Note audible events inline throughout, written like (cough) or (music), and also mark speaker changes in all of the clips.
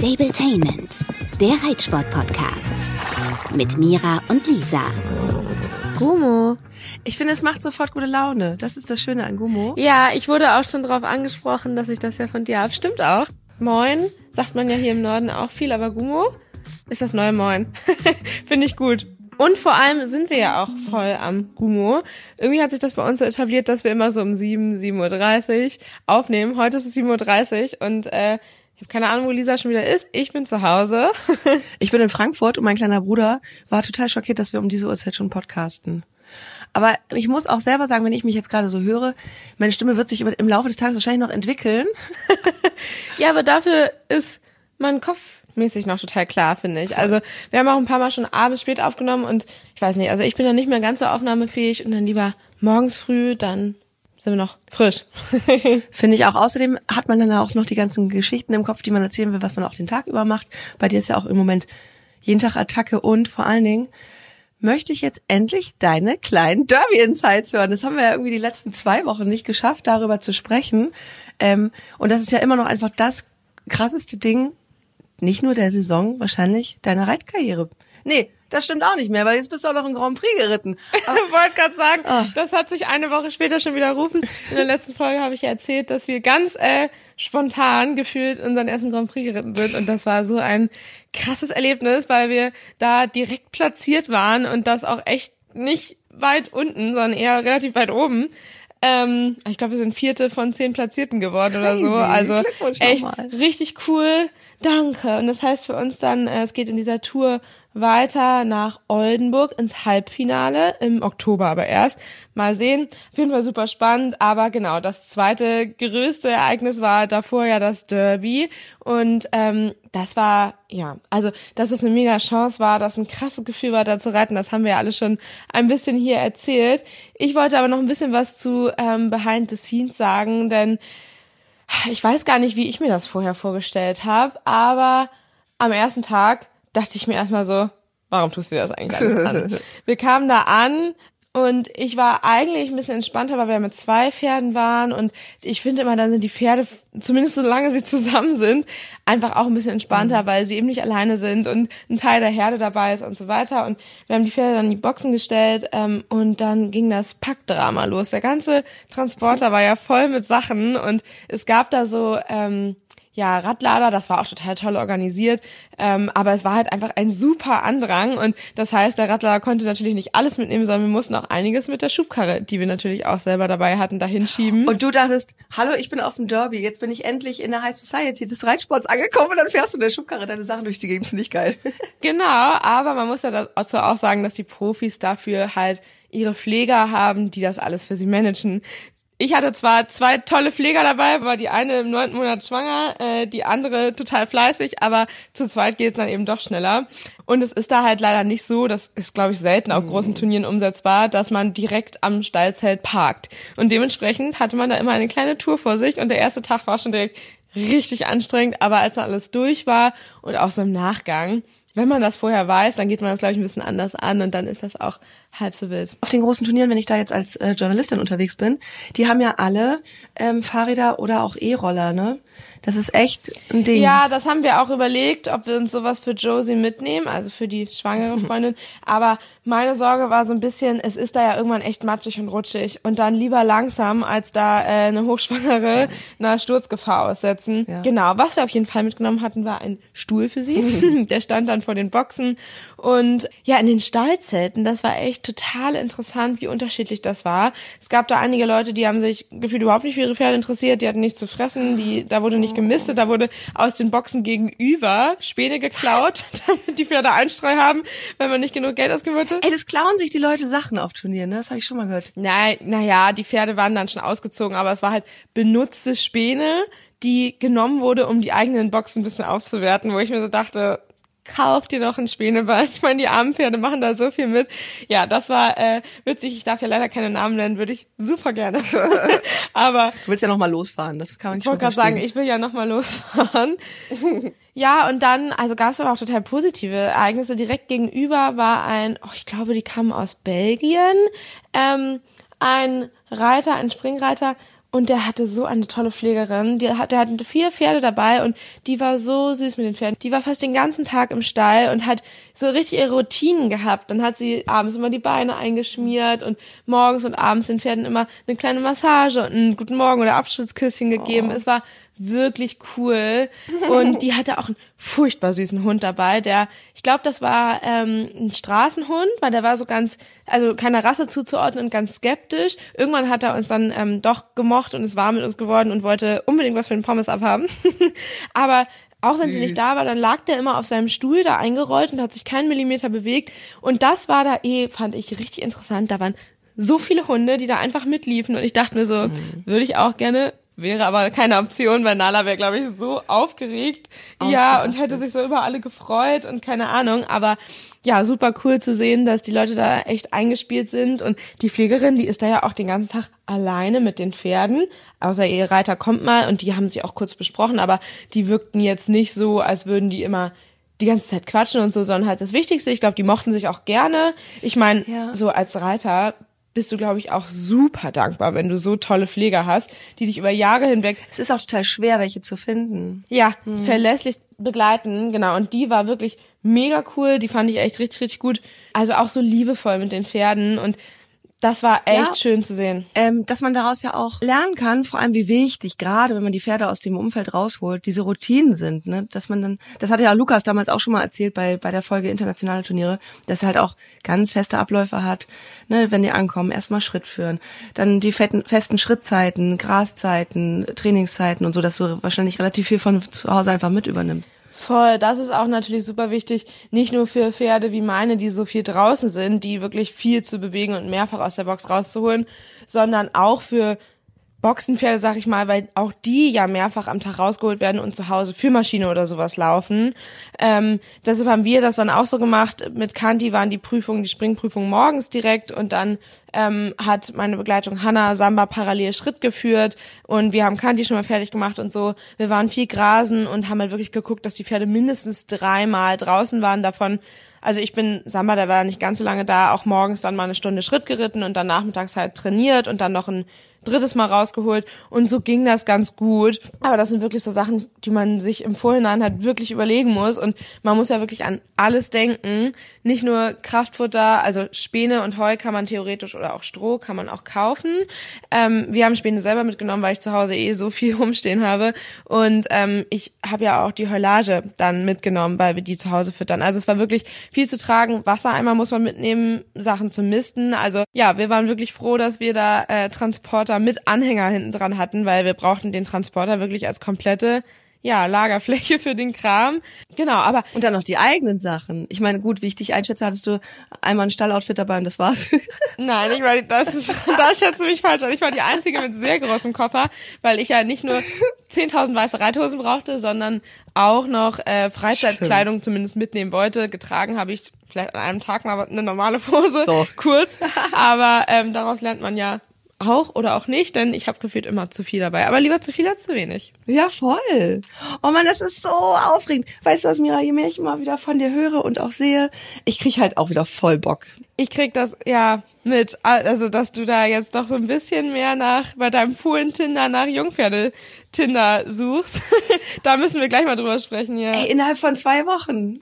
Speaker 1: Stabletainment, der Reitsport-Podcast. Mit Mira und Lisa.
Speaker 2: Gummo. Ich finde, es macht sofort gute Laune. Das ist das Schöne an Gummo.
Speaker 3: Ja, ich wurde auch schon darauf angesprochen, dass ich das ja von dir habe. Stimmt auch. Moin, sagt man ja hier im Norden auch viel, aber Gummo ist das neue Moin. (laughs) finde ich gut. Und vor allem sind wir ja auch voll am Gummo. Irgendwie hat sich das bei uns so etabliert, dass wir immer so um 7, 7.30 Uhr aufnehmen. Heute ist es 7.30 Uhr und äh, ich habe keine Ahnung, wo Lisa schon wieder ist. Ich bin zu Hause. (laughs)
Speaker 2: ich bin in Frankfurt und mein kleiner Bruder war total schockiert, dass wir um diese Uhrzeit schon podcasten. Aber ich muss auch selber sagen, wenn ich mich jetzt gerade so höre, meine Stimme wird sich im Laufe des Tages wahrscheinlich noch entwickeln. (laughs)
Speaker 3: ja, aber dafür ist mein Kopf mäßig noch total klar, finde ich. Also wir haben auch ein paar Mal schon abends spät aufgenommen und ich weiß nicht, also ich bin dann nicht mehr ganz so aufnahmefähig und dann lieber morgens früh, dann sind wir noch frisch. (laughs)
Speaker 2: Finde ich auch. Außerdem hat man dann auch noch die ganzen Geschichten im Kopf, die man erzählen will, was man auch den Tag über macht. Bei dir ist ja auch im Moment jeden Tag Attacke und vor allen Dingen möchte ich jetzt endlich deine kleinen Derby-Insights hören. Das haben wir ja irgendwie die letzten zwei Wochen nicht geschafft, darüber zu sprechen. Ähm, und das ist ja immer noch einfach das krasseste Ding, nicht nur der Saison, wahrscheinlich deiner Reitkarriere. Nee, das stimmt auch nicht mehr, weil jetzt bist du auch noch im Grand Prix geritten. (laughs)
Speaker 3: Ich wollte gerade sagen, oh. das hat sich eine Woche später schon widerrufen. In der letzten Folge habe ich ja erzählt, dass wir ganz äh, spontan gefühlt unseren ersten Grand Prix geritten sind. Und das war so ein krasses Erlebnis, weil wir da direkt platziert waren und das auch echt nicht weit unten, sondern eher relativ weit oben. Ähm, ich glaube, wir sind vierte von zehn Platzierten geworden oder so. Also echt richtig cool. Danke. Und das heißt für uns dann, äh, es geht in dieser Tour weiter nach Oldenburg ins Halbfinale im Oktober aber erst. Mal sehen. Auf jeden Fall super spannend. Aber genau, das zweite größte Ereignis war davor ja das Derby. Und ähm, das war, ja, also, dass es eine mega Chance war, dass ein krasses Gefühl war, da zu reiten, das haben wir ja alle schon ein bisschen hier erzählt. Ich wollte aber noch ein bisschen was zu ähm, Behind the Scenes sagen, denn ich weiß gar nicht, wie ich mir das vorher vorgestellt habe, aber am ersten Tag dachte ich mir erstmal so, warum tust du das eigentlich alles an? (laughs) Wir kamen da an und ich war eigentlich ein bisschen entspannter, weil wir mit zwei Pferden waren und ich finde immer, dann sind die Pferde, zumindest solange sie zusammen sind, einfach auch ein bisschen entspannter, mhm. weil sie eben nicht alleine sind und ein Teil der Herde dabei ist und so weiter. Und wir haben die Pferde dann in die Boxen gestellt ähm, und dann ging das Packdrama los. Der ganze Transporter (laughs) war ja voll mit Sachen und es gab da so ähm, ja, Radlader, das war auch total toll organisiert, ähm, aber es war halt einfach ein super Andrang und das heißt, der Radlader konnte natürlich nicht alles mitnehmen, sondern wir mussten auch einiges mit der Schubkarre, die wir natürlich auch selber dabei hatten, dahin schieben.
Speaker 2: Und du dachtest, hallo, ich bin auf dem Derby, jetzt bin ich endlich in der High Society des Reitsports angekommen und dann fährst du in der Schubkarre deine Sachen durch die Gegend, finde ich geil. (laughs)
Speaker 3: genau, aber man muss ja dazu auch sagen, dass die Profis dafür halt ihre Pfleger haben, die das alles für sie managen. Ich hatte zwar zwei tolle Pfleger dabei, war die eine im neunten Monat schwanger, äh, die andere total fleißig, aber zu zweit geht es dann eben doch schneller. Und es ist da halt leider nicht so, das ist, glaube ich, selten auf großen Turnieren umsetzbar, dass man direkt am Stallzelt parkt. Und dementsprechend hatte man da immer eine kleine Tour vor sich und der erste Tag war schon direkt richtig anstrengend, aber als dann alles durch war und auch so im Nachgang, wenn man das vorher weiß, dann geht man das, glaube ich, ein bisschen anders an und dann ist das auch halb so wild.
Speaker 2: Auf den großen Turnieren, wenn ich da jetzt als äh, Journalistin unterwegs bin, die haben ja alle ähm, Fahrräder oder auch E-Roller, ne? Das ist echt ein Ding.
Speaker 3: Ja, das haben wir auch überlegt, ob wir uns sowas für Josie mitnehmen, also für die schwangere (laughs) Freundin. Aber meine Sorge war so ein bisschen, es ist da ja irgendwann echt matschig und rutschig und dann lieber langsam, als da äh, eine Hochschwangere (laughs) einer Sturzgefahr aussetzen. Ja. Genau, was wir auf jeden Fall mitgenommen hatten, war ein Stuhl für sie. (laughs) Der stand dann vor den Boxen und ja, in den Stallzelten, das war echt total interessant, wie unterschiedlich das war. Es gab da einige Leute, die haben sich gefühlt überhaupt nicht für ihre Pferde interessiert, die hatten nichts zu fressen, die, da wurde nicht gemistet, da wurde aus den Boxen gegenüber Späne geklaut, (laughs) damit die Pferde Einstreu haben, wenn man nicht genug Geld ausgeben wollte.
Speaker 2: Ey, das klauen sich die Leute Sachen auf Turnieren, ne? Das habe ich schon mal gehört.
Speaker 3: Nein, naja, die Pferde waren dann schon ausgezogen, aber es war halt benutzte Späne, die genommen wurde, um die eigenen Boxen ein bisschen aufzuwerten, wo ich mir so dachte, kauf dir doch ein Spänebein. (laughs) Ich meine, die armen Pferde machen da so viel mit. Ja, das war äh, witzig. Ich darf ja leider keine Namen nennen, würde ich super gerne. (laughs) Aber
Speaker 2: du willst ja noch mal losfahren. Das kann man nicht
Speaker 3: Ich wollte gerade sagen, ich will ja noch mal losfahren. (laughs) ja, und dann, also gab es aber auch total positive Ereignisse. Direkt gegenüber war ein, oh, ich glaube, die kamen aus Belgien, ähm, ein Reiter, ein Springreiter Und der hatte so eine tolle Pflegerin. Die hat, der hatte vier Pferde dabei und die war so süß mit den Pferden. Die war fast den ganzen Tag im Stall und hat so richtig ihre Routinen gehabt. Dann hat sie abends immer die Beine eingeschmiert und morgens und abends den Pferden immer eine kleine Massage und einen guten Morgen oder Abschiedsküsschen gegeben. Oh. Es war wirklich cool. Und (laughs) die hatte auch einen furchtbar süßen Hund dabei, der, ich glaube, das war ähm, ein Straßenhund, weil der war so ganz, also keiner Rasse zuzuordnen und ganz skeptisch. Irgendwann hat er uns dann ähm, doch gemocht und ist warm mit uns geworden und wollte unbedingt was für den Pommes abhaben. (laughs) Aber auch wenn Süß. sie nicht da war, dann lag der immer auf seinem Stuhl da eingerollt und hat sich keinen Millimeter bewegt. Und das war da eh, fand ich richtig interessant. Da waren so viele Hunde, die da einfach mitliefen und ich dachte mir so, mhm. würde ich auch gerne Wäre aber keine Option, weil Nala wäre, glaube ich, so aufgeregt. Ja, und hätte sich so über alle gefreut und keine Ahnung. Aber ja, super cool zu sehen, dass die Leute da echt eingespielt sind. Und die Pflegerin, die ist da ja auch den ganzen Tag alleine mit den Pferden. Außer ihr Reiter kommt mal und die haben sich auch kurz besprochen, aber die wirkten jetzt nicht so, als würden die immer die ganze Zeit quatschen und so, sondern halt das Wichtigste. Ich glaube, die mochten sich auch gerne. Ich meine, ja. so als Reiter bist du, glaube ich, auch super dankbar, wenn du so tolle Pfleger hast, die dich über Jahre hinweg.
Speaker 2: Es ist auch total schwer, welche zu finden.
Speaker 3: Ja, hm. verlässlich begleiten, genau. Und die war wirklich mega cool, die fand ich echt richtig, richtig gut. Also auch so liebevoll mit den Pferden und das war echt ja, schön zu sehen.
Speaker 2: Ähm, dass man daraus ja auch lernen kann, vor allem wie wichtig, gerade wenn man die Pferde aus dem Umfeld rausholt, diese Routinen sind, ne? Dass man dann, das hatte ja Lukas damals auch schon mal erzählt bei, bei der Folge internationale Turniere, dass er halt auch ganz feste Abläufe hat, ne, wenn die ankommen, erstmal Schritt führen. Dann die fetten, festen Schrittzeiten, Graszeiten, Trainingszeiten und so, dass du wahrscheinlich relativ viel von zu Hause einfach mit übernimmst.
Speaker 3: Voll, das ist auch natürlich super wichtig, nicht nur für Pferde wie meine, die so viel draußen sind, die wirklich viel zu bewegen und mehrfach aus der Box rauszuholen, sondern auch für Boxenpferde, sag ich mal, weil auch die ja mehrfach am Tag rausgeholt werden und zu Hause für Maschine oder sowas laufen. Ähm, deshalb haben wir das dann auch so gemacht. Mit Kanti waren die Prüfungen, die Springprüfungen morgens direkt und dann ähm, hat meine Begleitung Hanna Samba parallel Schritt geführt und wir haben Kanti schon mal fertig gemacht und so. Wir waren viel grasen und haben halt wirklich geguckt, dass die Pferde mindestens dreimal draußen waren. Davon also ich bin Samba, der war nicht ganz so lange da, auch morgens dann mal eine Stunde Schritt geritten und dann nachmittags halt trainiert und dann noch ein drittes Mal rausgeholt und so ging das ganz gut. Aber das sind wirklich so Sachen, die man sich im Vorhinein halt wirklich überlegen muss und man muss ja wirklich an alles denken. Nicht nur Kraftfutter, also Späne und Heu kann man theoretisch oder auch Stroh kann man auch kaufen. Ähm, wir haben Späne selber mitgenommen, weil ich zu Hause eh so viel (laughs) rumstehen habe und ähm, ich habe ja auch die Heulage dann mitgenommen, weil wir die zu Hause füttern. Also es war wirklich viel zu tragen. Wassereimer muss man mitnehmen, Sachen zum Misten. Also ja, wir waren wirklich froh, dass wir da äh, Transporter Transporter mit Anhänger hinten dran hatten, weil wir brauchten den Transporter wirklich als komplette ja, Lagerfläche für den Kram. Genau, aber.
Speaker 2: Und dann noch die eigenen Sachen. Ich meine, gut, wie ich dich einschätze, hattest du einmal ein Stalloutfit dabei und das war's. (laughs)
Speaker 3: Nein, ich war, das, (laughs) da schätzt du mich falsch an. Ich war die Einzige mit sehr großem Koffer, weil ich ja nicht nur 10.000 weiße Reithosen brauchte, sondern auch noch äh, Freizeitkleidung Stimmt. zumindest mitnehmen wollte. Getragen habe ich vielleicht an einem Tag mal eine normale Hose, so. (laughs) kurz. Aber ähm, daraus lernt man ja auch oder auch nicht, denn ich habe gefühlt immer zu viel dabei. Aber lieber zu viel als zu wenig.
Speaker 2: Ja, voll. Oh man, das ist so aufregend. Weißt du was, Mira, je mehr ich immer wieder von dir höre und auch sehe, ich krieg halt auch wieder voll Bock.
Speaker 3: Ich krieg das, ja, mit, also dass du da jetzt doch so ein bisschen mehr nach, bei deinem Fohlen-Tinder nach Jungpferde-Tinder suchst. (laughs) da müssen wir gleich mal drüber sprechen, ja.
Speaker 2: Ey, innerhalb von zwei Wochen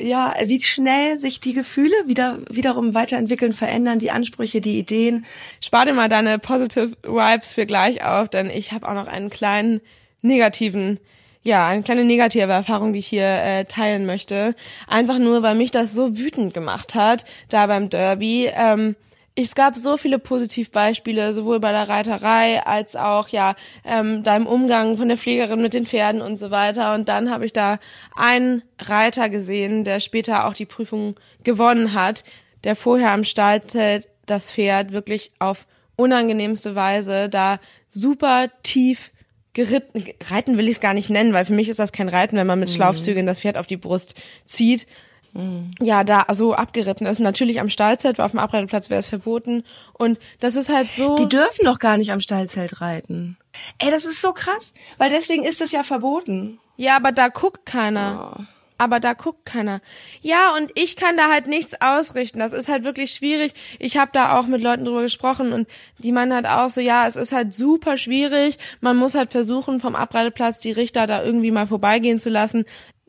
Speaker 2: ja, wie schnell sich die Gefühle wieder wiederum weiterentwickeln, verändern, die Ansprüche, die Ideen.
Speaker 3: Spar dir mal deine Positive Vibes für gleich auf, denn ich habe auch noch einen kleinen negativen, ja, eine kleine negative Erfahrung, die ich hier äh, teilen möchte. Einfach nur, weil mich das so wütend gemacht hat, da beim Derby. Ähm, es gab so viele Positivbeispiele, sowohl bei der Reiterei als auch ja ähm, deinem Umgang von der Pflegerin mit den Pferden und so weiter. Und dann habe ich da einen Reiter gesehen, der später auch die Prüfung gewonnen hat, der vorher am Stallzelt das Pferd wirklich auf unangenehmste Weise da super tief geritten, reiten will ich es gar nicht nennen, weil für mich ist das kein Reiten, wenn man mit mhm. Schlaufzügen das Pferd auf die Brust zieht, mhm. ja da so abgeritten ist. Natürlich am Stallzelt, weil auf dem Abreiteplatz wäre es verboten. Und das ist halt so.
Speaker 2: Die dürfen doch gar nicht am Stallzelt reiten. Ey, das ist so krass, weil deswegen ist das ja verboten.
Speaker 3: Ja, aber da guckt keiner. Oh. aber da guckt keiner. Ja, und ich kann da halt nichts ausrichten. Das ist halt wirklich schwierig. Ich habe da auch mit Leuten drüber gesprochen und die meinen halt auch so, ja, es ist halt super schwierig. Man muss halt versuchen, vom Abreiteplatz die Richter da irgendwie mal vorbeigehen zu lassen.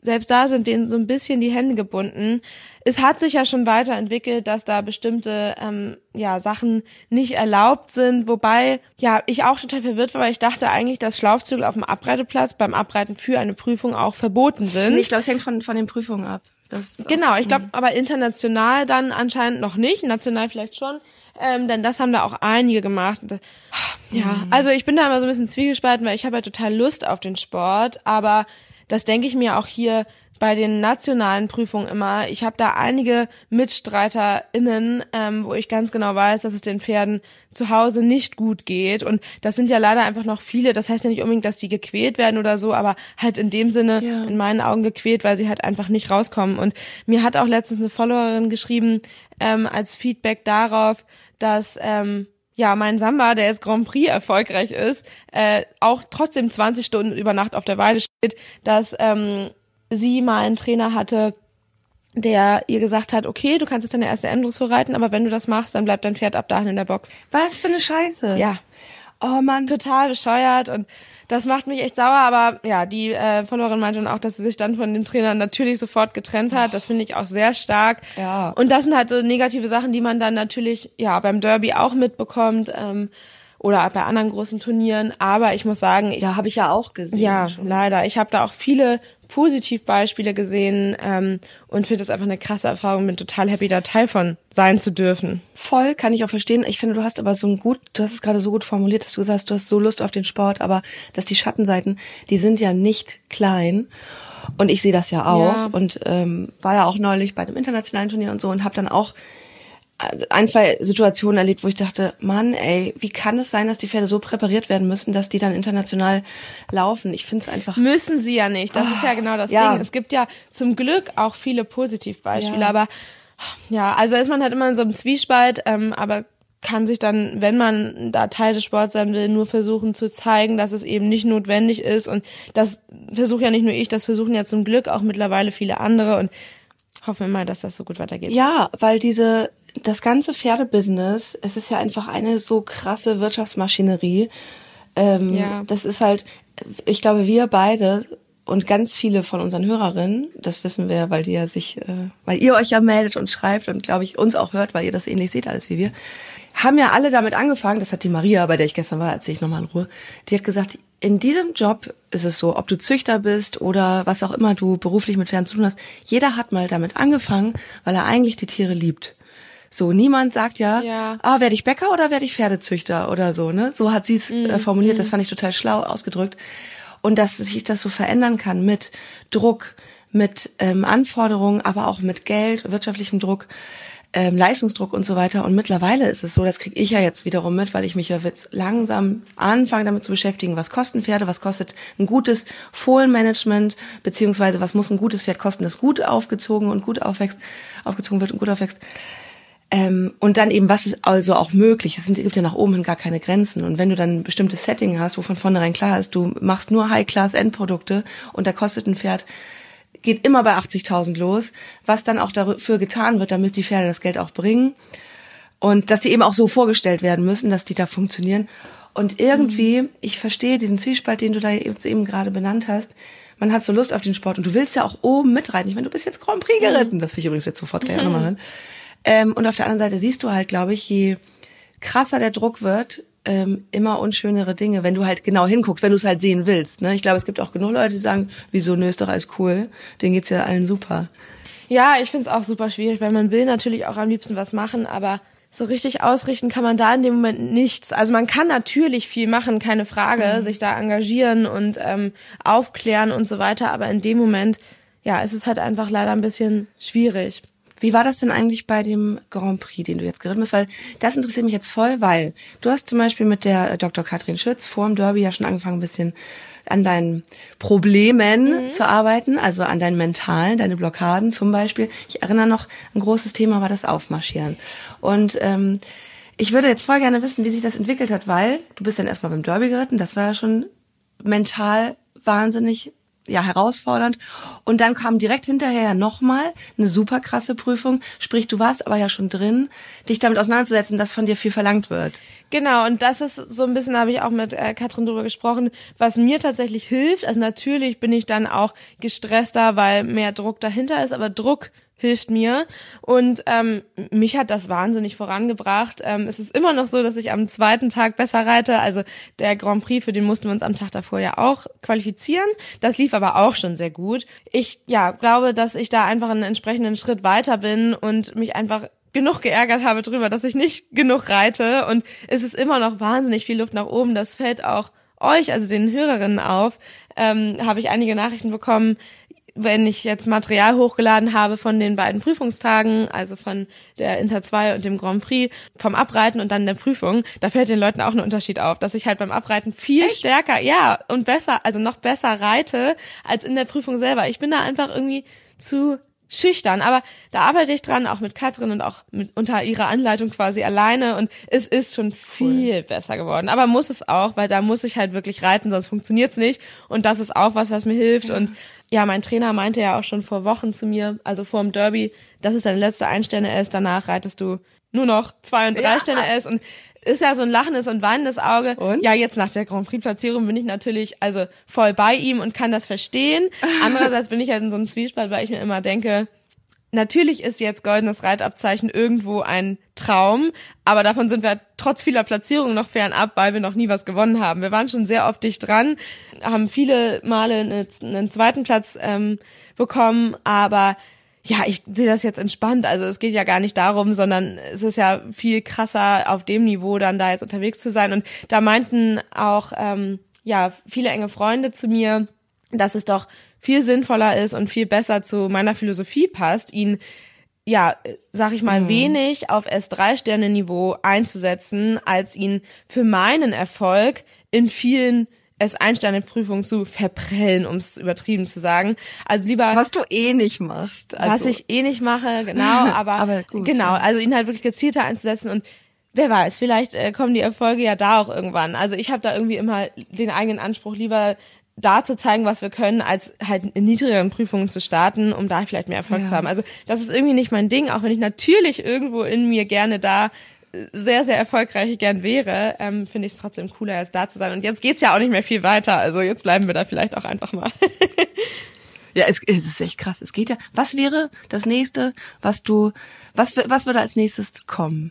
Speaker 3: Selbst da sind denen so ein bisschen die Hände gebunden es hat sich ja schon weiterentwickelt, dass da bestimmte ähm, ja Sachen nicht erlaubt sind, wobei ja ich auch total verwirrt war, weil ich dachte eigentlich, dass Schlaufzüge auf dem Abreiteplatz beim Abreiten für eine Prüfung auch verboten sind.
Speaker 2: Nee, ich glaube, es hängt von von den Prüfungen ab.
Speaker 3: genau, ich glaube, aber international dann anscheinend noch nicht, national vielleicht schon. Ähm, denn das haben da auch einige gemacht. Ja, mhm. also ich bin da immer so ein bisschen zwiegespalten, weil ich habe ja total Lust auf den Sport, aber das denke ich mir auch hier bei den nationalen Prüfungen immer. Ich habe da einige MitstreiterInnen, ähm, wo ich ganz genau weiß, dass es den Pferden zu Hause nicht gut geht. Und das sind ja leider einfach noch viele. Das heißt ja nicht unbedingt, dass die gequält werden oder so, aber halt in dem Sinne ja. in meinen Augen gequält, weil sie halt einfach nicht rauskommen. Und mir hat auch letztens eine Followerin geschrieben, ähm, als Feedback darauf, dass ähm, ja, mein Samba, der jetzt Grand Prix erfolgreich ist, äh, auch trotzdem 20 Stunden über Nacht auf der Weide steht, dass ähm, sie mal einen Trainer hatte, der ihr gesagt hat, okay, du kannst jetzt deine erste M-Dressur reiten, aber wenn du das machst, dann bleibt dein Pferd ab dahin in der Box.
Speaker 2: Was für eine Scheiße.
Speaker 3: Ja.
Speaker 2: Oh man,
Speaker 3: Total bescheuert und das macht mich echt sauer, aber ja, die äh, Followerin meinte dann auch, dass sie sich dann von dem Trainer natürlich sofort getrennt hat. Das finde ich auch sehr stark.
Speaker 2: Ja.
Speaker 3: Und das sind halt so negative Sachen, die man dann natürlich ja beim Derby auch mitbekommt. Ähm, oder bei anderen großen Turnieren. Aber ich muss sagen, ich,
Speaker 2: ja, habe ich ja auch gesehen.
Speaker 3: Ja, schon. leider. Ich habe da auch viele Positivbeispiele gesehen ähm, und finde das einfach eine krasse Erfahrung. Bin total happy, da Teil von sein zu dürfen.
Speaker 2: Voll, kann ich auch verstehen. Ich finde, du hast aber so ein gut, du hast es gerade so gut formuliert, dass du gesagt hast, du hast so Lust auf den Sport, aber dass die Schattenseiten, die sind ja nicht klein. Und ich sehe das ja auch ja. und ähm, war ja auch neulich bei einem internationalen Turnier und so und habe dann auch ein, zwei Situationen erlebt, wo ich dachte, Mann, ey, wie kann es sein, dass die Pferde so präpariert werden müssen, dass die dann international laufen? Ich finde es einfach.
Speaker 3: Müssen sie ja nicht. Das oh, ist ja genau das ja. Ding. Es gibt ja zum Glück auch viele Positivbeispiele, ja. aber ja, also ist man halt immer in so einem Zwiespalt, ähm, aber kann sich dann, wenn man da Teil des Sports sein will, nur versuchen zu zeigen, dass es eben nicht notwendig ist. Und das versuche ja nicht nur ich, das versuchen ja zum Glück auch mittlerweile viele andere und hoffen wir mal, dass das so gut weitergeht.
Speaker 2: Ja, weil diese das ganze Pferdebusiness, es ist ja einfach eine so krasse Wirtschaftsmaschinerie. Ähm, ja. Das ist halt, ich glaube, wir beide und ganz viele von unseren Hörerinnen, das wissen wir, weil die ja sich, äh, weil ihr euch ja meldet und schreibt und glaube ich uns auch hört, weil ihr das ähnlich seht alles wie wir, haben ja alle damit angefangen. Das hat die Maria, bei der ich gestern war, erzähle ich nochmal in Ruhe. Die hat gesagt, in diesem Job ist es so, ob du Züchter bist oder was auch immer du beruflich mit Pferden zu tun hast, jeder hat mal damit angefangen, weil er eigentlich die Tiere liebt. So, niemand sagt ja, ja. ah, werde ich Bäcker oder werde ich Pferdezüchter oder so, ne? So hat sie es mm, äh, formuliert, das fand ich total schlau ausgedrückt. Und dass sich das so verändern kann mit Druck, mit ähm, Anforderungen, aber auch mit Geld, wirtschaftlichem Druck, ähm, Leistungsdruck und so weiter. Und mittlerweile ist es so, das kriege ich ja jetzt wiederum mit, weil ich mich ja jetzt langsam anfange damit zu beschäftigen, was kosten Pferde, was kostet ein gutes Fohlenmanagement, beziehungsweise was muss ein gutes Pferd kosten, das gut aufgezogen und gut aufwächst, aufgezogen wird und gut aufwächst. Ähm, und dann eben, was ist also auch möglich? Es gibt ja nach oben hin gar keine Grenzen. Und wenn du dann ein bestimmtes Setting hast, wo von vornherein klar ist, du machst nur High-Class-Endprodukte und da kostet ein Pferd, geht immer bei 80.000 los, was dann auch dafür getan wird, damit die Pferde das Geld auch bringen. Und dass die eben auch so vorgestellt werden müssen, dass die da funktionieren. Und irgendwie, mhm. ich verstehe diesen Zwiespalt, den du da eben gerade benannt hast. Man hat so Lust auf den Sport und du willst ja auch oben mitreiten. Ich meine, du bist jetzt Grand Prix geritten. Das will ich übrigens jetzt sofort gleich auch nochmal (laughs) hören. Ähm, und auf der anderen Seite siehst du halt, glaube ich, je krasser der Druck wird, ähm, immer unschönere Dinge, wenn du halt genau hinguckst, wenn du es halt sehen willst. Ne? Ich glaube, es gibt auch genug Leute, die sagen, wieso, nö, ist doch alles cool. Denen geht's ja allen super.
Speaker 3: Ja, ich find's auch super schwierig, weil man will natürlich auch am liebsten was machen, aber so richtig ausrichten kann man da in dem Moment nichts. Also man kann natürlich viel machen, keine Frage, mhm. sich da engagieren und ähm, aufklären und so weiter, aber in dem Moment, ja, ist es halt einfach leider ein bisschen schwierig.
Speaker 2: Wie war das denn eigentlich bei dem Grand Prix, den du jetzt geritten bist? Weil das interessiert mich jetzt voll, weil du hast zum Beispiel mit der äh, Dr. Katrin Schütz vor dem Derby ja schon angefangen, ein bisschen an deinen Problemen mhm. zu arbeiten, also an deinen mentalen, deine Blockaden zum Beispiel. Ich erinnere noch, ein großes Thema war das Aufmarschieren. Und ähm, ich würde jetzt voll gerne wissen, wie sich das entwickelt hat, weil du bist dann erstmal beim Derby geritten, das war ja schon mental wahnsinnig ja herausfordernd. Und dann kam direkt hinterher nochmal eine super krasse Prüfung. Sprich, du warst aber ja schon drin, dich damit auseinanderzusetzen, dass von dir viel verlangt wird.
Speaker 3: Genau, und das ist so ein bisschen, habe ich auch mit äh, Katrin drüber gesprochen, was mir tatsächlich hilft. Also natürlich bin ich dann auch gestresster, weil mehr Druck dahinter ist, aber Druck hilft mir. Und ähm, mich hat das wahnsinnig vorangebracht. Ähm, es ist immer noch so, dass ich am zweiten Tag besser reite. Also der Grand Prix, für den mussten wir uns am Tag davor ja auch qualifizieren. Das lief aber auch schon sehr gut. Ich ja glaube, dass ich da einfach einen entsprechenden Schritt weiter bin und mich einfach genug geärgert habe drüber, dass ich nicht genug reite. Und es ist immer noch wahnsinnig viel Luft nach oben. Das fällt auch euch, also den Hörerinnen auf, ähm, habe ich einige Nachrichten bekommen, wenn ich jetzt Material hochgeladen habe von den beiden Prüfungstagen, also von der Inter 2 und dem Grand Prix, vom Abreiten und dann der Prüfung, da fällt den Leuten auch ein Unterschied auf, dass ich halt beim Abreiten viel Echt? stärker, ja, und besser, also noch besser reite als in der Prüfung selber. Ich bin da einfach irgendwie zu schüchtern, aber da arbeite ich dran, auch mit Katrin und auch mit, unter ihrer Anleitung quasi alleine und es ist schon viel cool. besser geworden. Aber muss es auch, weil da muss ich halt wirklich reiten, sonst funktioniert's nicht und das ist auch was, was mir hilft ja. und ja, mein Trainer meinte ja auch schon vor Wochen zu mir, also vor dem Derby, das ist deine letzte Einsterne ist, danach reitest du nur noch zwei und drei ja. Sterne ist und ist ja so ein lachendes und weinendes Auge. Und? Ja, jetzt nach der Grand Prix Platzierung bin ich natürlich also voll bei ihm und kann das verstehen. (laughs) Andererseits bin ich halt in so einem Zwiespalt, weil ich mir immer denke, natürlich ist jetzt goldenes Reitabzeichen irgendwo ein Traum, aber davon sind wir trotz vieler Platzierungen noch fernab, weil wir noch nie was gewonnen haben. Wir waren schon sehr oft dicht dran, haben viele Male einen zweiten Platz ähm, bekommen, aber ja, ich sehe das jetzt entspannt. Also es geht ja gar nicht darum, sondern es ist ja viel krasser auf dem Niveau dann da jetzt unterwegs zu sein. Und da meinten auch ähm, ja viele enge Freunde zu mir, dass es doch viel sinnvoller ist und viel besser zu meiner Philosophie passt, ihn ja, sag ich mal, mhm. wenig auf S3-Sterne-Niveau einzusetzen, als ihn für meinen Erfolg in vielen es Einsterne-Prüfung zu verprellen, um es übertrieben zu sagen. Also lieber
Speaker 2: was du eh nicht machst.
Speaker 3: Also. Was ich eh nicht mache, genau. (laughs) Aber, aber gut, genau, also ihn halt wirklich gezielter einzusetzen und wer weiß, vielleicht äh, kommen die Erfolge ja da auch irgendwann. Also ich habe da irgendwie immer den eigenen Anspruch, lieber da zu zeigen, was wir können, als halt in niedrigeren Prüfungen zu starten, um da vielleicht mehr Erfolg ja. zu haben. Also das ist irgendwie nicht mein Ding, auch wenn ich natürlich irgendwo in mir gerne da sehr, sehr erfolgreich gern wäre, ähm, finde ich es trotzdem cooler, als da zu sein. Und jetzt geht's ja auch nicht mehr viel weiter. Also jetzt bleiben wir da vielleicht auch einfach mal. (laughs)
Speaker 2: ja, es, es ist echt krass. Es geht ja. Was wäre das nächste, was du, was, was würde als nächstes kommen?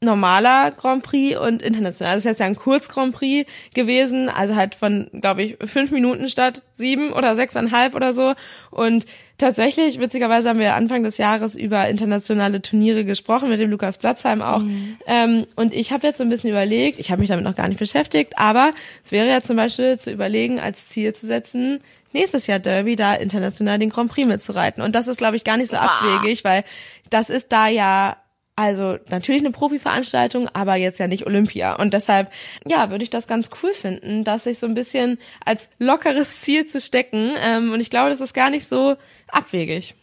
Speaker 3: Normaler Grand Prix und international. Das ist jetzt ja ein Kurz Grand Prix gewesen, also halt von, glaube ich, fünf Minuten statt sieben oder sechseinhalb oder so. Und tatsächlich, witzigerweise haben wir Anfang des Jahres über internationale Turniere gesprochen, mit dem Lukas Platzheim auch. Mhm. Ähm, und ich habe jetzt so ein bisschen überlegt, ich habe mich damit noch gar nicht beschäftigt, aber es wäre ja zum Beispiel zu überlegen, als Ziel zu setzen, nächstes Jahr Derby da international den Grand Prix mitzureiten. Und das ist, glaube ich, gar nicht so abwegig, weil das ist da ja also natürlich eine Profi-Veranstaltung, aber jetzt ja nicht Olympia. Und deshalb, ja, würde ich das ganz cool finden, dass sich so ein bisschen als lockeres (laughs) Ziel zu stecken. Ähm, und ich glaube, das ist gar nicht so abwegig.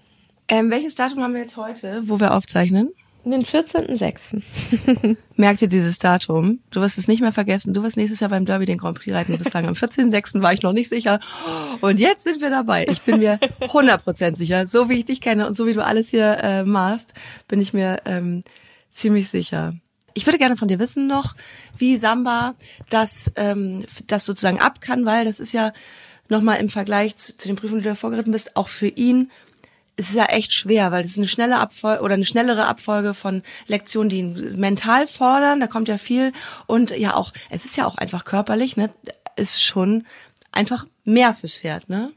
Speaker 2: Ähm, welches Datum haben wir jetzt heute, wo wir aufzeichnen?
Speaker 3: Den 14.06.
Speaker 2: Merk dir dieses Datum. Du wirst es nicht mehr vergessen. Du wirst nächstes Jahr beim Derby den Grand Prix reiten. Bislang am 14.06. war ich noch nicht sicher. Und jetzt sind wir dabei. Ich bin mir 100% sicher. So wie ich dich kenne und so wie du alles hier äh, machst, bin ich mir ähm, ziemlich sicher. Ich würde gerne von dir wissen noch, wie Samba das, ähm, das sozusagen ab kann, weil das ist ja nochmal im Vergleich zu, zu den Prüfungen, die du da vorgeritten bist, auch für ihn es ist ja echt schwer, weil es ist eine schnelle Abfolge oder eine schnellere Abfolge von Lektionen, die ihn mental fordern. Da kommt ja viel und ja auch, es ist ja auch einfach körperlich, ne, ist schon einfach mehr fürs Pferd, ne?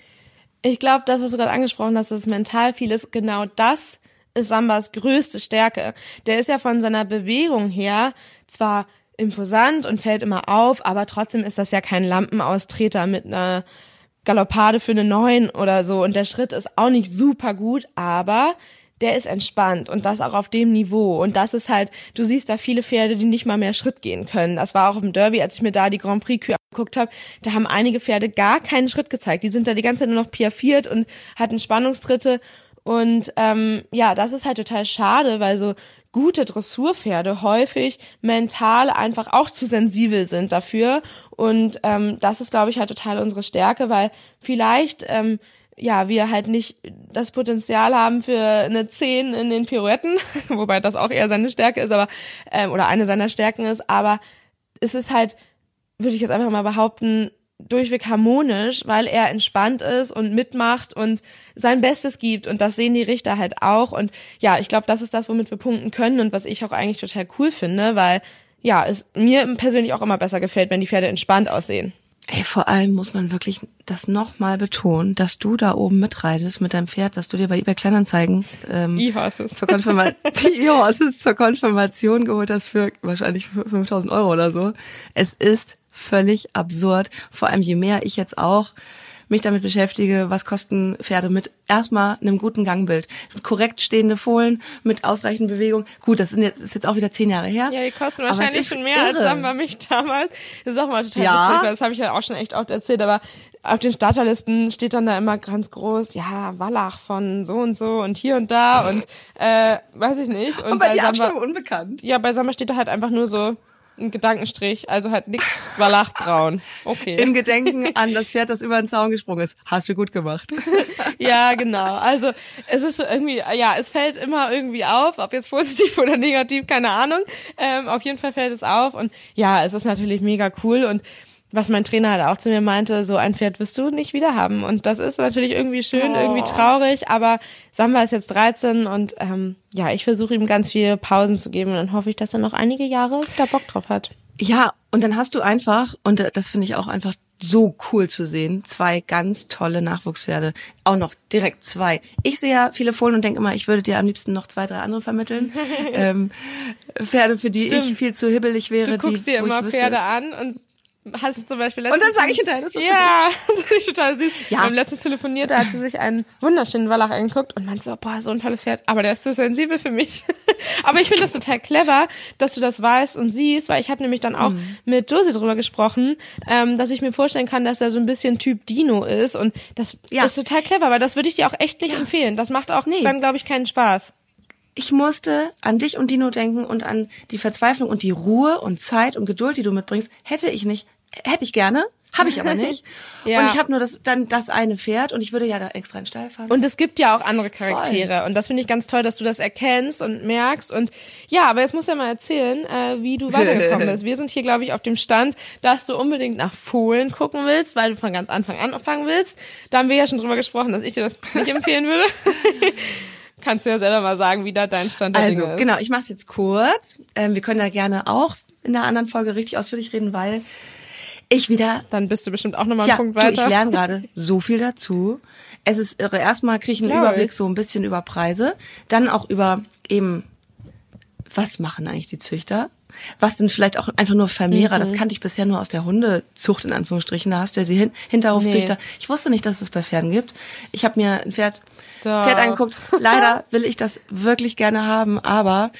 Speaker 3: Ich glaube, das, was du gerade angesprochen hast, ist mental viel ist genau das ist Sambas größte Stärke. Der ist ja von seiner Bewegung her zwar imposant und fällt immer auf, aber trotzdem ist das ja kein Lampenaustreter mit einer Galoppade für eine neun oder so und der Schritt ist auch nicht super gut, aber der ist entspannt und das auch auf dem Niveau. Und das ist halt, du siehst da viele Pferde, die nicht mal mehr Schritt gehen können. Das war auch im Derby, als ich mir da die Grand Prix Kühe angeguckt habe, da haben einige Pferde gar keinen Schritt gezeigt. Die sind da die ganze Zeit nur noch piaffiert und hatten Spannungstritte. Und ähm, ja, das ist halt total schade, weil so gute Dressurpferde häufig mental einfach auch zu sensibel sind dafür. Und ähm, das ist, glaube ich, halt total unsere Stärke, weil vielleicht ähm, ja, wir halt nicht das Potenzial haben für eine 10 in den Pirouetten, (laughs) wobei das auch eher seine Stärke ist, aber ähm, oder eine seiner Stärken ist, aber es ist halt, würde ich jetzt einfach mal behaupten, durchweg harmonisch, weil er entspannt ist und mitmacht und sein Bestes gibt und das sehen die Richter halt auch und ja, ich glaube, das ist das, womit wir punkten können und was ich auch eigentlich total cool finde, weil ja, es mir persönlich auch immer besser gefällt, wenn die Pferde entspannt aussehen.
Speaker 2: Ey, vor allem muss man wirklich das nochmal betonen, dass du da oben mitreitest mit deinem Pferd, dass du dir bei eBay Kleinanzeigen ähm,
Speaker 3: E-Horses.
Speaker 2: zur, Konfirma (laughs) (laughs) e zur Konfirmation geholt hast für wahrscheinlich 5000 Euro oder so. Es ist völlig absurd. Vor allem je mehr ich jetzt auch mich damit beschäftige, was kosten Pferde mit erstmal einem guten Gangbild. Korrekt stehende Fohlen mit ausreichend Bewegung. Gut, das sind jetzt, ist jetzt auch wieder zehn Jahre her.
Speaker 3: Ja, die kosten wahrscheinlich schon mehr irre. als Samba mich damals. Das ist auch mal total
Speaker 2: ja.
Speaker 3: witzig, weil das habe ich ja auch schon echt oft erzählt, aber auf den Starterlisten steht dann da immer ganz groß, ja, Wallach von so und so und hier und da und äh, weiß ich nicht. Und,
Speaker 2: und bei, bei die Abstammung unbekannt.
Speaker 3: Ja, bei Samba steht da halt einfach nur so ein Gedankenstrich, also halt nix Wallachbraun. Okay.
Speaker 2: In Gedenken an das Pferd, das über den Zaun gesprungen ist. Hast du gut gemacht. (laughs)
Speaker 3: ja, genau. Also es ist so irgendwie, ja, es fällt immer irgendwie auf, ob jetzt positiv oder negativ, keine Ahnung. Ähm, auf jeden Fall fällt es auf und ja, es ist natürlich mega cool und was mein Trainer halt auch zu mir meinte, so ein Pferd wirst du nicht wieder haben. Und das ist natürlich irgendwie schön, oh. irgendwie traurig, aber Samba ist jetzt 13 und ähm, ja, ich versuche ihm ganz viele Pausen zu geben und dann hoffe ich, dass er noch einige Jahre da Bock drauf hat.
Speaker 2: Ja, und dann hast du einfach, und das finde ich auch einfach so cool zu sehen, zwei ganz tolle Nachwuchspferde. Auch noch direkt zwei. Ich sehe ja viele Fohlen und denke immer, ich würde dir am liebsten noch zwei, drei andere vermitteln. (laughs) ähm, Pferde, für die Stimmt. ich viel zu hibbelig wäre.
Speaker 3: Du guckst
Speaker 2: die,
Speaker 3: dir immer Pferde an und hast du zum Beispiel
Speaker 2: letztens... Und dann sage ich hinterher, das
Speaker 3: ist Ja, (laughs) das finde ich total süß. Ja. Wir haben letztens telefoniert, da hat sie sich einen wunderschönen Wallach angeguckt und meinte so, boah, so ein tolles Pferd, aber der ist so sensibel für mich. (laughs) aber ich finde das total clever, dass du das weißt und siehst, weil ich habe nämlich dann auch mhm. mit Josie drüber gesprochen, ähm, dass ich mir vorstellen kann, dass er so ein bisschen Typ Dino ist und das ja. ist total clever, weil das würde ich dir auch echt nicht ja. empfehlen. Das macht auch nee. dann, glaube ich, keinen Spaß
Speaker 2: ich musste an dich und Dino denken und an die Verzweiflung und die Ruhe und Zeit und Geduld, die du mitbringst, hätte ich nicht hätte ich gerne, habe ich aber (laughs) nicht. ja. Und ich habe nur das dann das eine Pferd und ich würde ja da extra in Stall fahren.
Speaker 3: Und es gibt ja auch andere Charaktere Voll. und das finde ich ganz toll, dass du das erkennst und merkst und ja, aber jetzt musst du ja mal erzählen, äh, wie du weitergekommen (laughs) bist. Wir sind hier glaube ich auf dem Stand, dass du unbedingt nach Fohlen gucken willst, weil du von ganz Anfang an anfangen willst. Da haben wir ja schon drüber gesprochen, dass ich dir das nicht empfehlen würde. (laughs) Kannst du ja selber mal sagen, wie da dein Stand
Speaker 2: also,
Speaker 3: ist. Also,
Speaker 2: genau, ich mache es jetzt kurz. Ähm, wir können da gerne auch in der anderen Folge richtig ausführlich reden, weil ich wieder.
Speaker 3: Dann bist du bestimmt auch nochmal ja, einen Punkt weiter.
Speaker 2: Du, ich lerne gerade (laughs) so viel dazu. Es ist irre. Erstmal kriege ich einen Glaube Überblick ich. so ein bisschen über Preise, dann auch über eben, was machen eigentlich die Züchter? Was sind vielleicht auch einfach nur Vermehrer? Mhm. Das kannte ich bisher nur aus der Hundezucht in Anführungsstrichen. Da hast du die Hin Hinterhofzüchter. Nee. Ich wusste nicht, dass es bei Pferden gibt. Ich habe mir ein Pferd, Pferd angeguckt. Leider (laughs) will ich das wirklich gerne haben, aber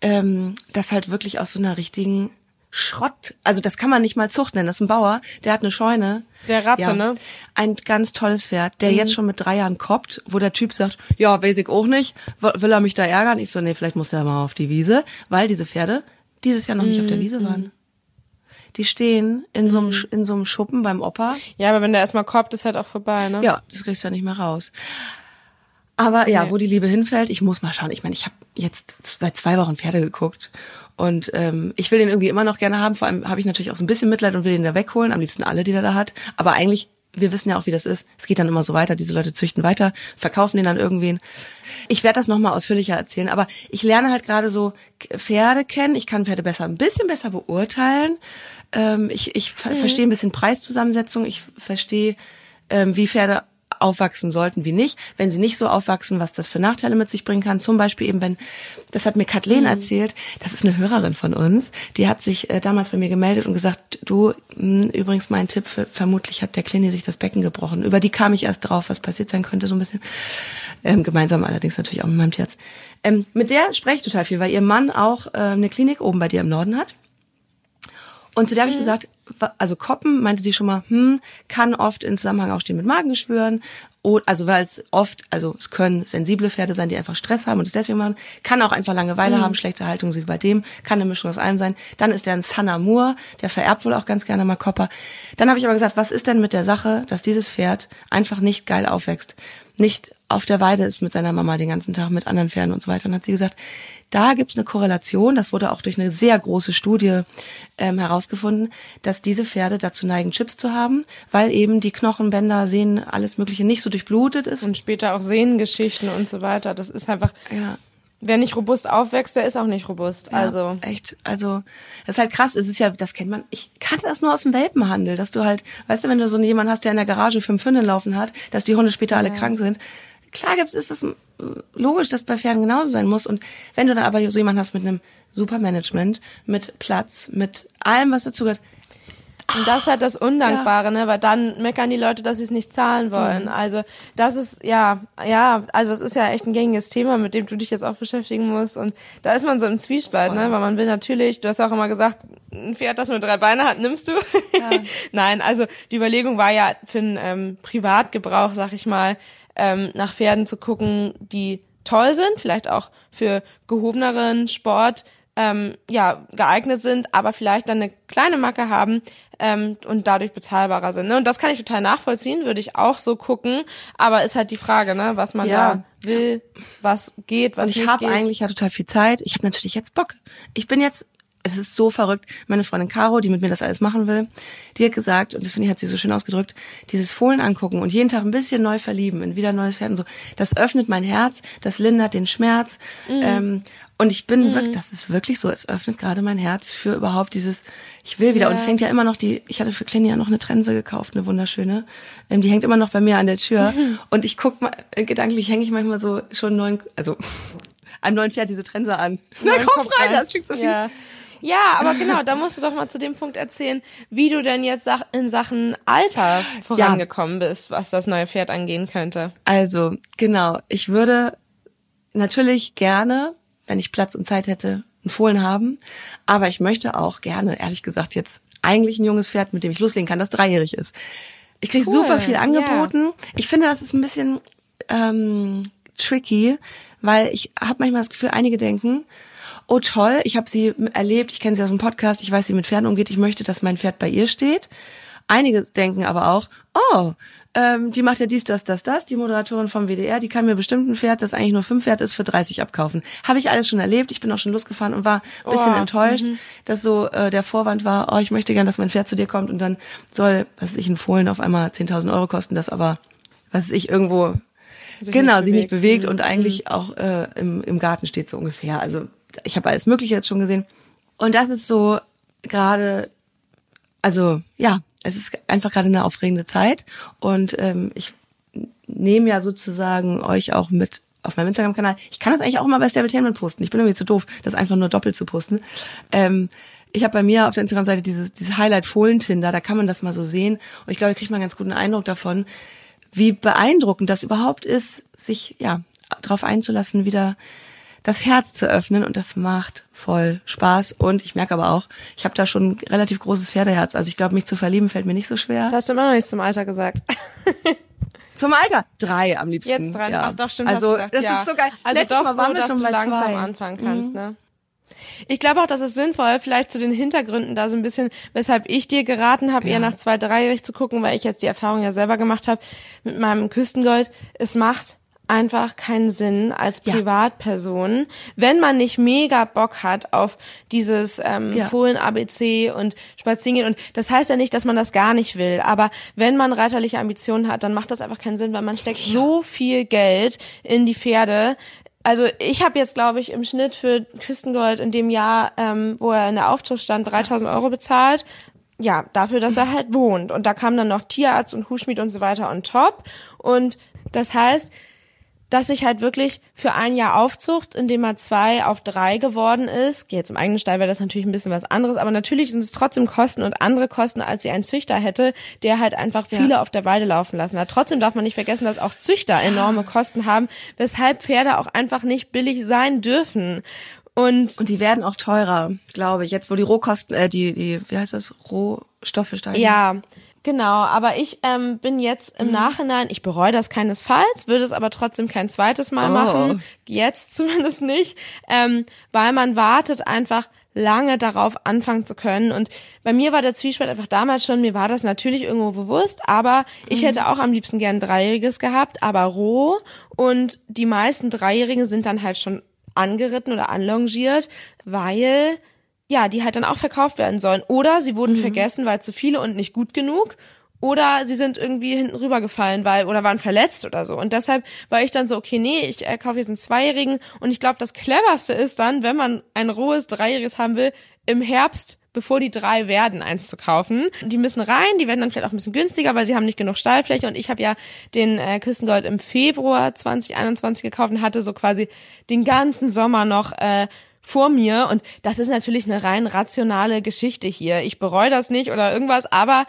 Speaker 2: ähm, das halt wirklich aus so einer richtigen Schrott. Also das kann man nicht mal Zucht nennen. Das ist ein Bauer, der hat eine Scheune.
Speaker 3: Der Rappe, ja, ne?
Speaker 2: Ein ganz tolles Pferd, der mhm. jetzt schon mit drei Jahren koppt, wo der Typ sagt, ja, weiß ich auch nicht, will er mich da ärgern? Ich so, nee, vielleicht muss er mal auf die Wiese, weil diese Pferde dieses Jahr noch nicht mhm. auf der Wiese waren. Mhm. Die stehen in so einem, mhm. in so einem Schuppen beim Opa.
Speaker 3: Ja, aber wenn der erstmal koppt, ist halt auch vorbei, ne?
Speaker 2: Ja, das kriegst du ja nicht mehr raus. Aber ja, wo die Liebe hinfällt, ich muss mal schauen. Ich meine, ich habe jetzt seit zwei Wochen Pferde geguckt und ähm, ich will den irgendwie immer noch gerne haben. Vor allem habe ich natürlich auch so ein bisschen Mitleid und will den da wegholen. Am liebsten alle, die er da hat. Aber eigentlich, wir wissen ja auch, wie das ist. Es geht dann immer so weiter. Diese Leute züchten weiter, verkaufen den dann irgendwen. Ich werde das nochmal ausführlicher erzählen. Aber ich lerne halt gerade so Pferde kennen. Ich kann Pferde besser, ein bisschen besser beurteilen. Ähm, ich ich mhm. verstehe ein bisschen Preiszusammensetzung. Ich verstehe, ähm, wie Pferde aufwachsen sollten, wie nicht. Wenn sie nicht so aufwachsen, was das für Nachteile mit sich bringen kann. Zum Beispiel eben, wenn, das hat mir Kathleen mhm. erzählt, das ist eine Hörerin von uns, die hat sich äh, damals bei mir gemeldet und gesagt, du, mh, hm, übrigens mein Tipp, für, vermutlich hat der Klini sich das Becken gebrochen. Über die kam ich erst drauf, was passiert sein könnte, so ein bisschen. Ähm, gemeinsam allerdings natürlich auch mit meinem Tierarzt. Ähm, mit der spreche ich total viel, weil ihr Mann auch äh, eine Klinik oben bei dir im Norden hat. Und zu der habe ich gesagt, wa- also Koppen, meinte sie schon mal, hm, kann oft in Zusammenhang auch stehen mit Magengeschwüren. Also weil es oft, also es können sensible Pferde sein, die einfach Stress haben und es deswegen machen. Kann auch einfach Langeweile haben, schlechte Haltung, so wie bei dem. Kann eine Mischung aus allem sein. Dann ist der ein Sanamur, der vererbt wohl auch ganz gerne mal Kopper. Dann habe ich aber gesagt, was ist denn mit der Sache, dass dieses Pferd einfach nicht geil aufwächst? Nicht auf der Weide ist mit seiner Mama den ganzen Tag, mit anderen Pferden und so weiter. Und hat sie gesagt, da gibt's eine Korrelation, das wurde auch durch eine sehr große Studie ähm, herausgefunden, dass diese Pferde dazu neigen, Chips zu haben, weil eben die Knochenbänder, Sehnen, alles Mögliche nicht so durchblutet ist.
Speaker 3: Und später auch Sehnengeschichten und so weiter. Das ist einfach,
Speaker 2: Ja.
Speaker 3: wer nicht robust aufwächst, der ist auch nicht robust.
Speaker 2: Ja,
Speaker 3: Also
Speaker 2: echt, also das ist halt krass. Es ist ja, das kennt man. Ich kannte das nur aus dem Welpenhandel, dass du halt, weißt du, wenn du so jemanden hast, der in der Garage fünf Hündin laufen hat, dass die Hunde später alle krank sind. Klar gibt's, ist das äh, logisch, dass bei Pferden genauso sein muss. Und wenn du dann aber so jemanden hast mit einem super Management, mit Platz, mit allem, was dazu gehört,
Speaker 3: Und das ist halt das Undankbare, ne? Weil dann meckern die Leute, dass sie es nicht zahlen wollen.
Speaker 2: Mhm.
Speaker 3: Also das ist ja, ja, also es ist ja echt ein gängiges Thema, mit dem du dich jetzt auch beschäftigen musst. Und da ist man so im Zwiespalt, ne? Weil man will natürlich, du hast auch immer gesagt, ein Pferd, das nur drei Beine hat, nimmst du. (laughs) Nein, also die Überlegung war ja für einen ähm, Privatgebrauch, sag ich mal, ähm, nach Pferden zu gucken, die toll sind, vielleicht auch für gehobeneren Sport ähm, ja geeignet sind, aber vielleicht dann eine kleine Macke haben ähm, und dadurch bezahlbarer sind. Ne? Und das kann ich total nachvollziehen, würde ich auch so gucken. Aber ist halt die Frage, ne, was man
Speaker 2: Ja.
Speaker 3: da will, was geht, was
Speaker 2: Und ich
Speaker 3: nicht
Speaker 2: habe
Speaker 3: geht.
Speaker 2: eigentlich ja total viel Zeit. Ich habe natürlich jetzt Bock. Ich bin jetzt, es ist so verrückt. Meine Freundin Caro, die mit mir das alles machen will, die hat gesagt, und das finde ich, hat sie so schön ausgedrückt, dieses Fohlen angucken und jeden Tag ein bisschen neu verlieben in wieder ein neues Pferd und so, das öffnet mein Herz, das lindert den Schmerz.
Speaker 3: Mhm.
Speaker 2: Ähm, und ich bin wirklich, das ist wirklich so, es öffnet gerade mein Herz für überhaupt dieses, ich will wieder. Und es hängt ja immer noch die, ich hatte für Clenny ja noch eine Trense gekauft, eine wunderschöne. Ähm, die hängt immer noch bei mir an der Tür.
Speaker 3: Mhm.
Speaker 2: Und ich guck mal, äh, gedanklich hänge ich manchmal so schon neuen, also (laughs) einem neuen Pferd diese Trense an. Na
Speaker 3: Neuen
Speaker 2: komm
Speaker 3: Kopf
Speaker 2: rein,
Speaker 3: rein.
Speaker 2: das klingt so viel.
Speaker 3: Ja. Ja, aber genau, da musst du doch mal zu dem Punkt erzählen, wie du denn jetzt in Sachen Alter vorangekommen bist, was das neue Pferd angehen könnte.
Speaker 2: Also, genau, ich würde natürlich gerne, wenn ich Platz und Zeit hätte, einen Fohlen haben. Aber ich möchte auch gerne, ehrlich gesagt, jetzt eigentlich ein junges Pferd, mit dem ich loslegen kann, das dreijährig ist. Ich kriege
Speaker 3: Cool,
Speaker 2: super viel
Speaker 3: ja.
Speaker 2: angeboten. Ich finde, das ist ein bisschen ähm, tricky, weil ich habe manchmal das Gefühl, einige denken, oh toll, ich habe sie erlebt, ich kenne sie aus dem Podcast, ich weiß, wie sie mit Pferden umgeht, ich möchte, dass mein Pferd bei ihr steht. Einige denken aber auch, oh, ähm, die macht ja dies, das, das, das, die Moderatorin vom WDR, die kann mir bestimmt ein Pferd, das eigentlich nur fünf Pferd ist, für 30 abkaufen. Habe ich alles schon erlebt, ich bin auch schon losgefahren und war ein bisschen
Speaker 3: Oh,
Speaker 2: enttäuscht, dass so äh, der Vorwand war, oh, ich möchte gern, dass mein Pferd zu dir kommt und dann soll, was weiß ich, ein Fohlen auf einmal 10.000 Euro kosten, das aber, was weiß ich, irgendwo,
Speaker 3: Sich
Speaker 2: genau,
Speaker 3: nicht
Speaker 2: sich nicht
Speaker 3: bewegt.
Speaker 2: bewegt und eigentlich auch äh, im, im Garten steht so ungefähr. Also ich habe alles Mögliche jetzt schon gesehen. Und das ist so gerade, also ja, es ist einfach gerade eine aufregende Zeit und ähm, ich nehme ja sozusagen euch auch mit auf meinem Instagram-Kanal. Ich kann das eigentlich auch immer bei Stabletainment posten. Ich bin irgendwie zu doof, das einfach nur doppelt zu posten. Ähm, ich habe bei mir auf der Instagram-Seite dieses, dieses Highlight Fohlen-Tinder, da kann man das mal so sehen. Und ich glaube, da kriegt man einen ganz guten Eindruck davon, wie beeindruckend das überhaupt ist, sich ja darauf einzulassen, wieder das Herz zu öffnen und das macht voll Spaß und ich merke aber auch, ich habe da schon ein relativ großes Pferdeherz. Also ich glaube, mich zu verlieben fällt mir nicht so schwer.
Speaker 3: Das hast du immer noch nicht zum Alter gesagt. (laughs)
Speaker 2: Zum Alter drei am liebsten.
Speaker 3: Jetzt dran.
Speaker 2: Ja.
Speaker 3: Ach doch, stimmt.
Speaker 2: Also
Speaker 3: hast du gesagt,
Speaker 2: das
Speaker 3: ja.
Speaker 2: ist so geil.
Speaker 3: Also
Speaker 2: Letztes
Speaker 3: doch
Speaker 2: Mal waren
Speaker 3: so,
Speaker 2: wir
Speaker 3: dass
Speaker 2: schon
Speaker 3: du
Speaker 2: bei
Speaker 3: langsam
Speaker 2: zwei. Mhm.
Speaker 3: anfangen kannst, ne? Ich glaube auch, das ist sinnvoll, vielleicht zu den Hintergründen da so ein bisschen, weshalb ich dir geraten habe, eher nach zwei, dreijährig zu gucken, weil ich jetzt die Erfahrung ja selber gemacht habe mit meinem Küstengold. Es macht einfach keinen Sinn als
Speaker 2: Ja.
Speaker 3: Privatperson, wenn man nicht mega Bock hat auf dieses ähm,
Speaker 2: Ja.
Speaker 3: Fohlen-ABC und Spazierengehen. Und das heißt ja nicht, dass man das gar nicht will, aber wenn man reiterliche Ambitionen hat, dann macht das einfach keinen Sinn, weil man steckt so viel Geld in die Pferde. Also ich habe jetzt, glaube ich, im Schnitt für Küstengold in dem Jahr, ähm, wo er in der Aufzucht stand, 3000 Euro bezahlt. Ja, dafür, dass er halt wohnt. Und da kam dann noch Tierarzt und Hufschmied und so weiter on top. Und das heißt, dass ich halt wirklich für ein Jahr Aufzucht, indem er zwei auf drei geworden ist. Jetzt im eigenen Stall wäre das natürlich ein bisschen was anderes, aber natürlich sind es trotzdem Kosten und andere Kosten, als sie ein Züchter hätte, der halt einfach viele auf der Weide laufen lassen hat. Trotzdem darf man nicht vergessen, dass auch Züchter enorme Kosten haben, weshalb Pferde auch einfach nicht billig sein dürfen. Und,
Speaker 2: Und die werden auch teurer, glaube ich. Jetzt, wo die Rohkosten, äh, die, die, wie heißt das, Rohstoffe steigen.
Speaker 3: ja, genau. Aber ich ähm, bin jetzt im Nachhinein, ich bereue das keinesfalls, würde es aber trotzdem kein zweites Mal
Speaker 2: Oh.
Speaker 3: machen. Jetzt (laughs) zumindest nicht. Ähm, weil man wartet einfach lange darauf anfangen zu können. Und bei mir war der Zwiespalt einfach damals schon, mir war das natürlich irgendwo bewusst, aber ich hätte auch am liebsten gern ein Dreijähriges gehabt, aber roh. Und die meisten Dreijährigen sind dann halt schon angeritten oder anlongiert, weil ja, die halt dann auch verkauft werden sollen. Oder sie wurden vergessen, weil zu viele und nicht gut genug. Oder sie sind irgendwie hinten rübergefallen, weil, oder waren verletzt oder so. Und deshalb war ich dann so, okay, nee, ich äh, kaufe jetzt einen Zweijährigen. Und ich glaube, das cleverste ist dann, wenn man ein rohes Dreijähriges haben will, im Herbst, bevor die drei werden, eins zu kaufen. Die müssen rein, die werden dann vielleicht auch ein bisschen günstiger, weil sie haben nicht genug Stallfläche. Und ich habe ja den äh, Küstengold im Februar 2021 gekauft und hatte so quasi den ganzen Sommer noch äh, vor mir und das ist natürlich eine rein rationale Geschichte hier. Ich bereue das nicht oder irgendwas, aber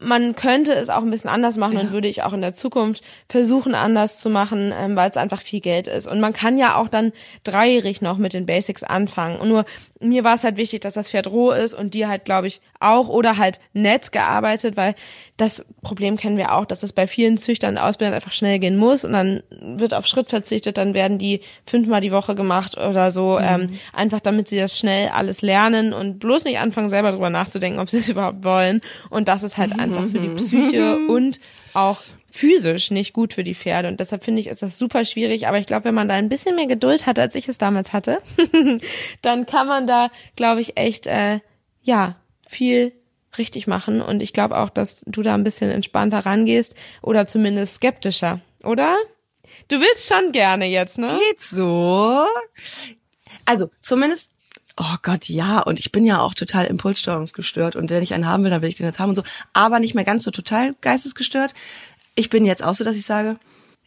Speaker 3: man könnte es auch ein bisschen anders machen und würde ich auch in der Zukunft versuchen anders zu machen, ähm, weil es einfach viel Geld ist. Und man kann ja auch dann dreijährig noch mit den Basics anfangen. Und nur mir war es halt wichtig, dass das Pferd roh ist und die halt, glaube ich, auch oder halt nett gearbeitet, weil das Problem kennen wir auch, dass es bei vielen Züchtern und Ausbildern einfach schnell gehen muss und dann wird auf Schritt verzichtet, dann werden die fünfmal die Woche gemacht oder so, ähm, einfach damit sie das schnell alles lernen und bloß nicht anfangen, selber drüber nachzudenken, ob sie es (laughs) überhaupt wollen. Und das ist halt einfach für die Psyche (laughs) und auch physisch nicht gut für die Pferde. Und deshalb finde ich, ist das super schwierig. Aber ich glaube, wenn man da ein bisschen mehr Geduld hat, als ich es damals hatte, (laughs) dann kann man da, glaube ich, echt, äh, ja, viel richtig machen. Und ich glaube auch, dass du da ein bisschen entspannter rangehst oder zumindest skeptischer, oder? Du willst schon gerne jetzt, ne?
Speaker 2: Geht so. Also, zumindest, oh Gott, ja, und ich bin ja auch total impulssteuerungsgestört und wenn ich einen haben will, dann will ich den jetzt haben und so, aber nicht mehr ganz so total geistesgestört. Ich bin jetzt auch so, dass ich sage,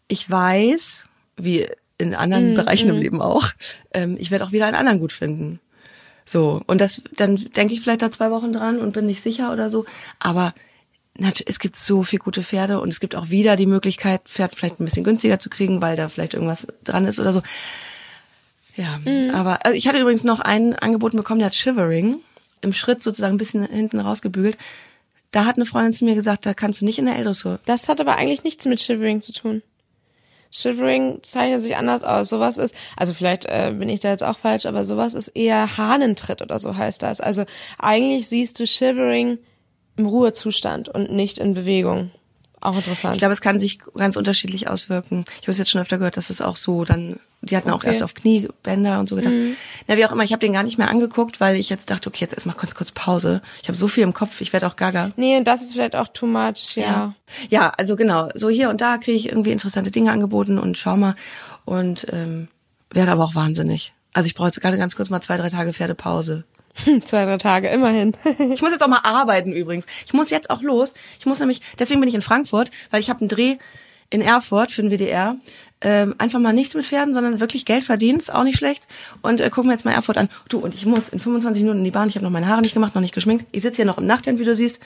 Speaker 2: ich weiß, wie in anderen Bereichen im Leben auch, ähm, ich werde auch wieder einen anderen gut finden. So, und das, dann denke ich vielleicht da zwei Wochen dran und bin nicht sicher oder so, aber es gibt so viel gute Pferde und es gibt auch wieder die Möglichkeit, Pferd vielleicht ein bisschen günstiger zu kriegen, weil da vielleicht irgendwas dran ist oder so. Ja, aber also ich hatte übrigens noch ein Angebot bekommen, der hat Shivering im Schritt sozusagen ein bisschen hinten rausgebügelt. Da hat eine Freundin zu mir gesagt, da kannst du nicht in der L-Dressur.
Speaker 3: Das hat aber eigentlich nichts mit Shivering zu tun. Shivering zeichnet sich anders aus. Sowas ist, also vielleicht äh, bin ich da jetzt auch falsch, aber sowas ist eher Hahnentritt oder so heißt das. Also eigentlich siehst du Shivering im Ruhezustand und nicht in Bewegung. Auch interessant.
Speaker 2: Ich glaube, es kann sich ganz unterschiedlich auswirken. Ich habe es jetzt schon öfter gehört, dass es auch so dann, die hatten auch
Speaker 3: Okay.
Speaker 2: erst auf Kniebänder und so gedacht. Na, wie auch immer, ich habe den gar nicht mehr angeguckt, weil ich jetzt dachte, okay, jetzt erstmal kurz, kurz Pause. Ich habe so viel im Kopf, ich werde auch gaga.
Speaker 3: nee, und das ist vielleicht auch too much, ja.
Speaker 2: Ja, also genau, so hier und da kriege ich irgendwie interessante Dinge angeboten und schau mal und ähm, werde aber auch wahnsinnig. Also ich brauche jetzt gerade ganz kurz mal zwei, drei Tage Pferdepause. (laughs)
Speaker 3: Zwei, drei Tage, immerhin.
Speaker 2: Ich muss jetzt auch mal arbeiten übrigens. Ich muss jetzt auch los. Ich muss nämlich, deswegen bin ich in Frankfurt, weil ich habe einen Dreh in Erfurt für den WDR. Ähm, einfach mal nichts mit Pferden, sondern wirklich Geld verdienen, ist auch nicht schlecht. Und äh, gucken wir jetzt mal Erfurt an. Du, und ich muss in 25 Minuten in die Bahn. Ich habe noch meine Haare nicht gemacht, noch nicht geschminkt. Ich sitze hier noch im Nachthemd, wie du siehst.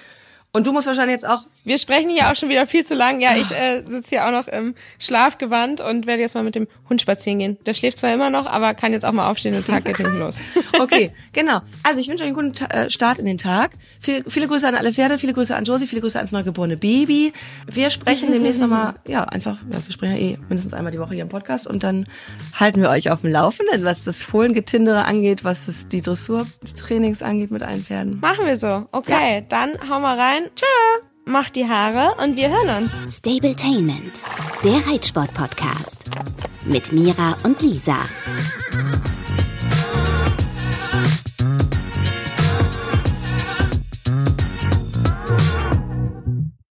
Speaker 2: Und du musst wahrscheinlich jetzt auch
Speaker 3: Wir sprechen hier auch schon wieder viel zu lang. Ja, ich äh, sitze hier auch noch im Schlafgewand und werde jetzt mal mit dem Hund spazieren gehen. Der schläft zwar immer noch, aber kann jetzt auch mal aufstehen und der Tag geht hinten los. (laughs)
Speaker 2: Okay, (laughs) genau. Also ich wünsche euch einen guten äh, Start in den Tag. Viele, viele Grüße an alle Pferde, viele Grüße an Josie, viele Grüße ans neugeborene Baby. Wir sprechen demnächst nochmal, ja, einfach, ja, wir sprechen ja eh mindestens einmal die Woche hier im Podcast und dann halten wir euch auf dem Laufenden, was das Fohlengetinder angeht, was das, die Dressurtrainings angeht mit allen Pferden.
Speaker 3: Machen wir so. Okay, dann hau mal rein. Tschö. Mach die Haare und wir hören uns.
Speaker 1: Stabletainment, der Reitsport-Podcast. Mit Mira und Lisa.